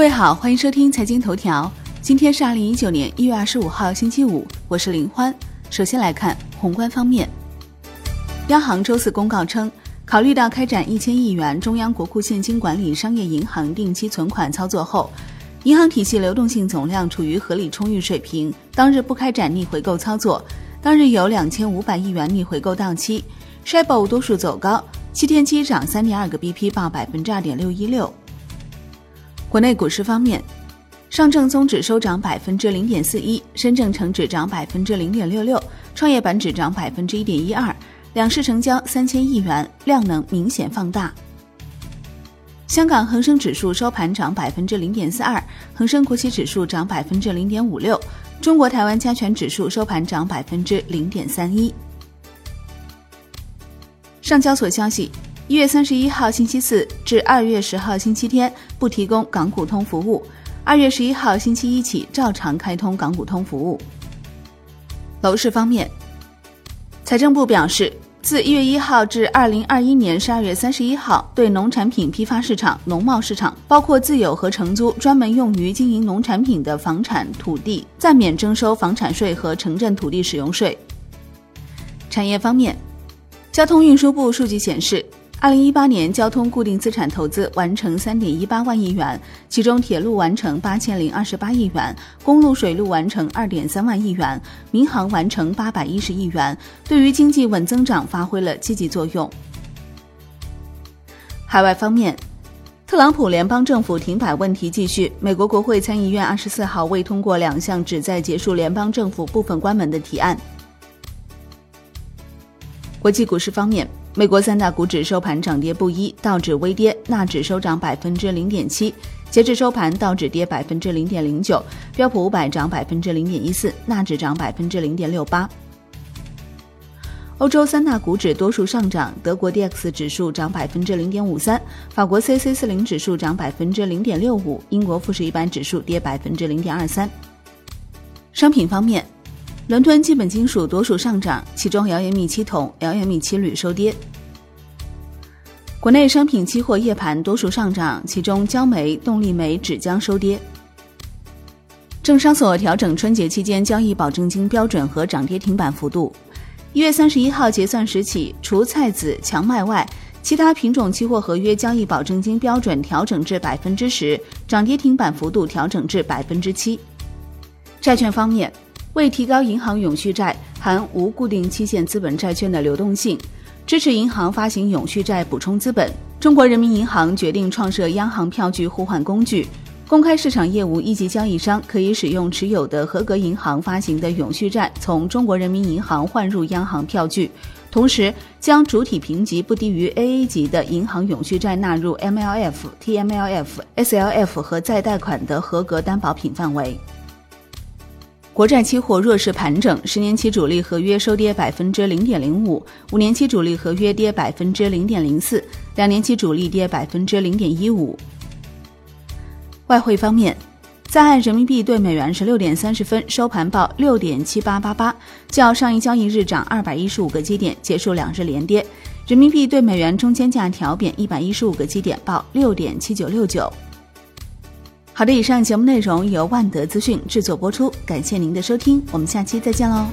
各位好，欢迎收听财经头条。今天是二零一九年一月二十五号，星期五，我是林欢。首先来看宏观方面，央行周四公告称，考虑到开展一千亿元中央国库现金管理商业银行定期存款操作后，银行体系流动性总量处于合理充裕水平，当日不开展逆回购操作。当日有两千五百亿元逆回购到期 s h i b o 多数走高，七天期涨三点二个 BP，报百分之二点六一六。国内股市方面，上证综指收涨百分之零点四一，深证成指涨百分之零点六六，创业板指涨百分之一点一二，两市成交三千亿元，量能明显放大。香港恒生指数收盘涨百分之零点四二，恒生国企指数涨百分之零点五六。中国台湾加权指数收盘涨百分之零点三一。上交所消息，一月三十一号星期四至二月十号星期天不提供港股通服务，二月十一号星期一起照常开通港股通服务。楼市方面，财政部表示。自一月一号至二零二一年十二月三十一号，对农产品批发市场、农贸市场，包括自有和承租专门用于经营农产品的房产土地，暂免征收房产税和城镇土地使用税。产业方面，交通运输部数据显示。二零一八年交通固定资产投资完成三点一八万亿元，其中铁路完成八千零二十八亿元，公路水路完成二点三万亿元，民航完成八百一十亿元，对于经济稳增长发挥了积极作用。海外方面，特朗普联邦政府停摆问题继续，美国国会参议院二十四号未通过两项旨在结束联邦政府部分关门的提案。国际股市方面。美国三大股指收盘涨跌不一，道指微跌，纳指收涨百分之零点七。截至收盘，道指跌百分之零点零九，标普五百涨百分之零点一四，纳指涨百分之零点六八。欧洲三大股指多数上涨，德国 D X 指数涨百分之零点五三，法国 C C 四零指数涨百分之零点六五，英国富时一百指数跌百分之零点二三。商品方面。伦敦基本金属多数上涨，其中窑盐密七铜、窑盐密七铝收跌。国内商品期货夜盘多数上涨，其中焦煤、动力煤、纸浆收跌。证商所调整春节期间交易保证金标准和涨跌停板幅度。一月三十一号结算时起，除菜籽、荞麦外，其他品种期货合约交易保证金标准调整至百分之十，涨跌停板幅度调整至百分之七。债券方面。为提高银行永续债含无固定期限资本债券的流动性，支持银行发行永续债补充资本，中国人民银行决定创设央行票据互换工具。公开市场业务一级交易商可以使用持有的合格银行发行的永续债，从中国人民银行换入央行票据，同时将主体评级不低于 AA 级的银行永续债纳入 MLF、TMLF、SLF 和再贷款的合格担保品范围。国债期货弱势盘整，十年期主力合约收跌百分之零点零五，五年期主力合约跌百分之零点零四，两年期主力跌百分之零点一五。外汇方面，在岸人民币对美元十六点三十分收盘报六点七八八八，较上一交易日涨二百一十五个基点，结束两日连跌。人民币对美元中间价调贬一百一十五个基点，报六点七九六九。好的，以上节目内容由万德资讯制作播出，感谢您的收听，我们下期再见喽。